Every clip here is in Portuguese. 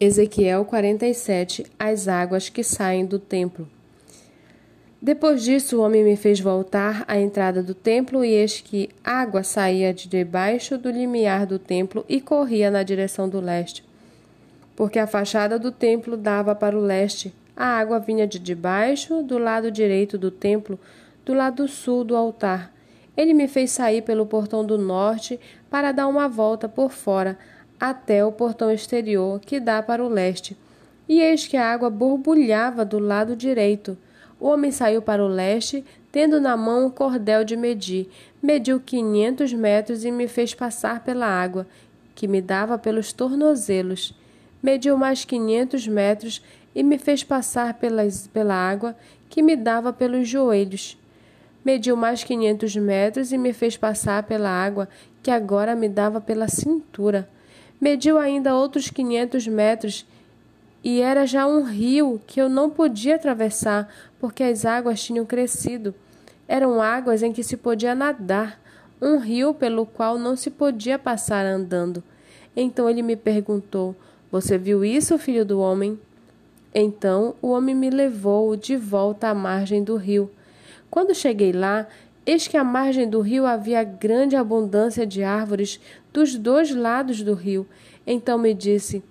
Ezequiel 47 As águas que saem do templo. Depois disso, o homem me fez voltar à entrada do templo, e eis que água saía de debaixo do limiar do templo e corria na direção do leste. Porque a fachada do templo dava para o leste. A água vinha de debaixo, do lado direito do templo, do lado sul do altar. Ele me fez sair pelo portão do norte para dar uma volta por fora até o portão exterior que dá para o leste. E eis que a água borbulhava do lado direito. O homem saiu para o leste, tendo na mão um cordel de medir. Mediu quinhentos metros e me fez passar pela água, que me dava pelos tornozelos. Mediu mais quinhentos metros e me fez passar pelas, pela água, que me dava pelos joelhos. Mediu mais quinhentos metros e me fez passar pela água, que agora me dava pela cintura. Mediu ainda outros quinhentos metros e era já um rio que eu não podia atravessar porque as águas tinham crescido. Eram águas em que se podia nadar, um rio pelo qual não se podia passar andando. Então ele me perguntou: Você viu isso, filho do homem? Então o homem me levou de volta à margem do rio. Quando cheguei lá, Eis que à margem do rio havia grande abundância de árvores dos dois lados do rio. Então me disse: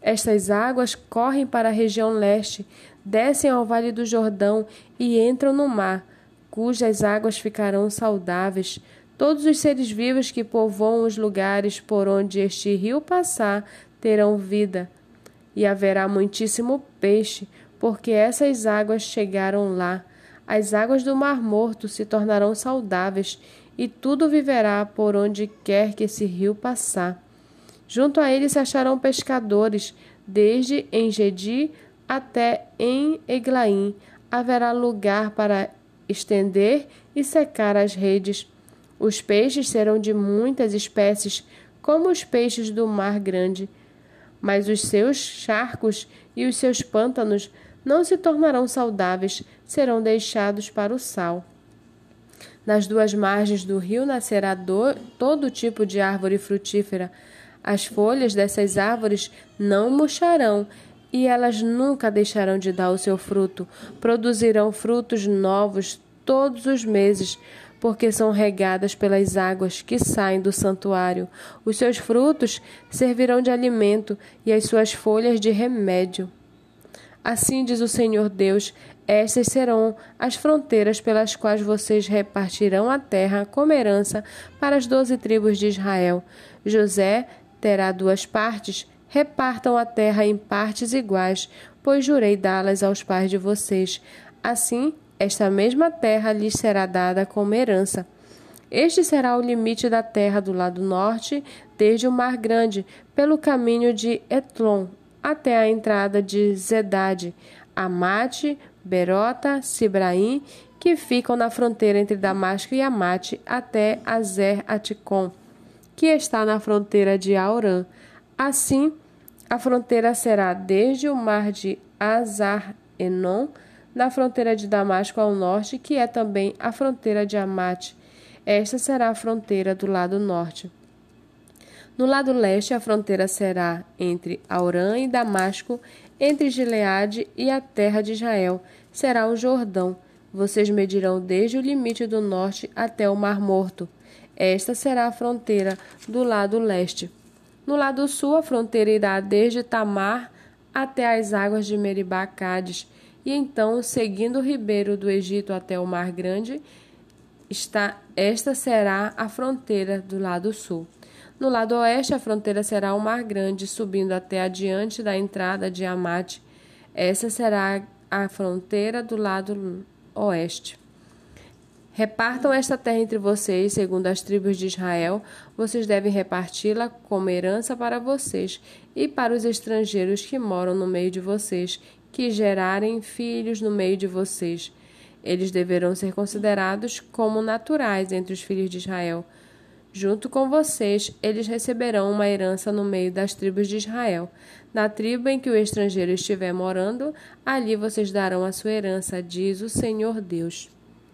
Estas águas correm para a região leste, descem ao vale do Jordão e entram no mar, cujas águas ficarão saudáveis. Todos os seres vivos que povoam os lugares por onde este rio passar terão vida. E haverá muitíssimo peixe, porque essas águas chegaram lá as águas do Mar Morto se tornarão saudáveis, e tudo viverá por onde quer que esse rio passar. Junto a ele se acharão pescadores, desde Engedi até em Eglaim. Haverá lugar para estender e secar as redes. Os peixes serão de muitas espécies, como os peixes do mar grande. Mas os seus charcos e os seus pântanos não se tornarão saudáveis, serão deixados para o sal. Nas duas margens do rio nascerá do, todo tipo de árvore frutífera. As folhas dessas árvores não murcharão e elas nunca deixarão de dar o seu fruto. Produzirão frutos novos todos os meses, porque são regadas pelas águas que saem do santuário. Os seus frutos servirão de alimento e as suas folhas de remédio. Assim diz o Senhor Deus: estas serão as fronteiras pelas quais vocês repartirão a terra como herança para as doze tribos de Israel. José terá duas partes, repartam a terra em partes iguais, pois jurei dá-las aos pais de vocês. Assim, esta mesma terra lhes será dada como herança. Este será o limite da terra do lado norte, desde o Mar Grande, pelo caminho de Etlon, até a entrada de Zedade, Amate, Berota, Sibraim, que ficam na fronteira entre Damasco e Amate, até Azer Aticom, que está na fronteira de Aurã. Assim, a fronteira será desde o mar de Azar-Enon, na fronteira de Damasco ao norte, que é também a fronteira de Amate. Esta será a fronteira do lado norte. No lado leste, a fronteira será entre Aurã e Damasco, entre Gileade e a terra de Israel. Será o Jordão. Vocês medirão desde o limite do norte até o Mar Morto. Esta será a fronteira do lado leste. No lado sul, a fronteira irá desde Tamar até as águas de Meribá Cádiz, e então, seguindo o ribeiro do Egito até o Mar Grande, está, esta será a fronteira do lado sul. No lado oeste, a fronteira será o Mar Grande, subindo até adiante da entrada de Amate. Essa será a fronteira do lado oeste. Repartam esta terra entre vocês, segundo as tribos de Israel. Vocês devem reparti-la como herança para vocês e para os estrangeiros que moram no meio de vocês, que gerarem filhos no meio de vocês. Eles deverão ser considerados como naturais entre os filhos de Israel. Junto com vocês, eles receberão uma herança no meio das tribos de Israel. Na tribo em que o estrangeiro estiver morando, ali vocês darão a sua herança, diz o Senhor Deus.